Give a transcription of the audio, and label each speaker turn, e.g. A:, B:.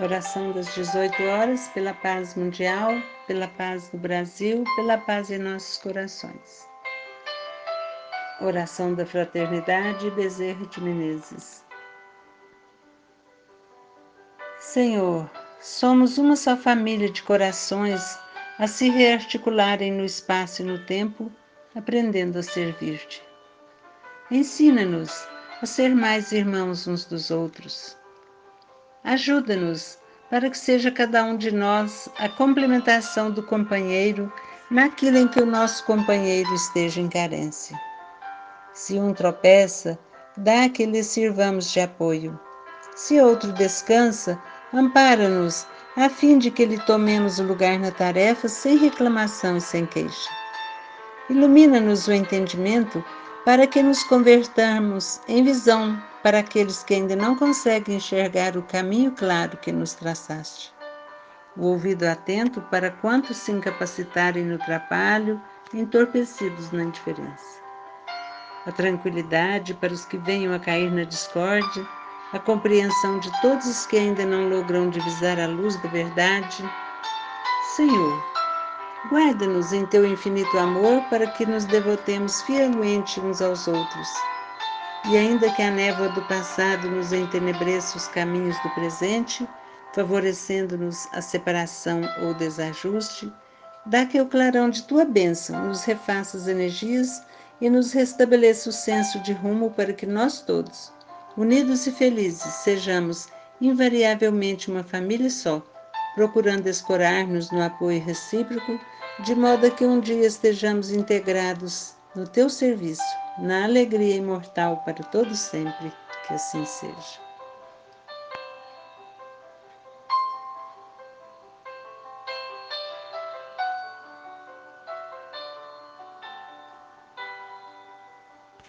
A: Oração das 18 horas pela paz mundial, pela paz do Brasil, pela paz em nossos corações. Oração da Fraternidade Bezerra de Menezes. Senhor, somos uma só família de corações a se rearticularem no espaço e no tempo, aprendendo a servir-te. Ensina-nos a ser mais irmãos uns dos outros Ajuda-nos para que seja cada um de nós a complementação do companheiro naquilo em que o nosso companheiro esteja em carência. Se um tropeça, dá que lhe sirvamos de apoio. Se outro descansa, ampara-nos, a fim de que lhe tomemos o lugar na tarefa sem reclamação e sem queixa. Ilumina-nos o entendimento para que nos convertamos em visão para aqueles que ainda não conseguem enxergar o caminho claro que nos traçaste. O ouvido atento para quantos se incapacitarem no trabalho, entorpecidos na indiferença. A tranquilidade para os que venham a cair na discórdia, a compreensão de todos os que ainda não logram divisar a luz da verdade. Senhor, Guarda-nos em teu infinito amor para que nos devotemos fielmente uns aos outros. E ainda que a névoa do passado nos entenebreça os caminhos do presente, favorecendo-nos a separação ou desajuste, dá que o clarão de tua bênção nos refaça as energias e nos restabeleça o senso de rumo para que nós todos, unidos e felizes, sejamos invariavelmente uma família só, procurando escorar-nos no apoio recíproco de modo que um dia estejamos integrados no teu serviço, na alegria imortal para todo sempre. Que assim seja.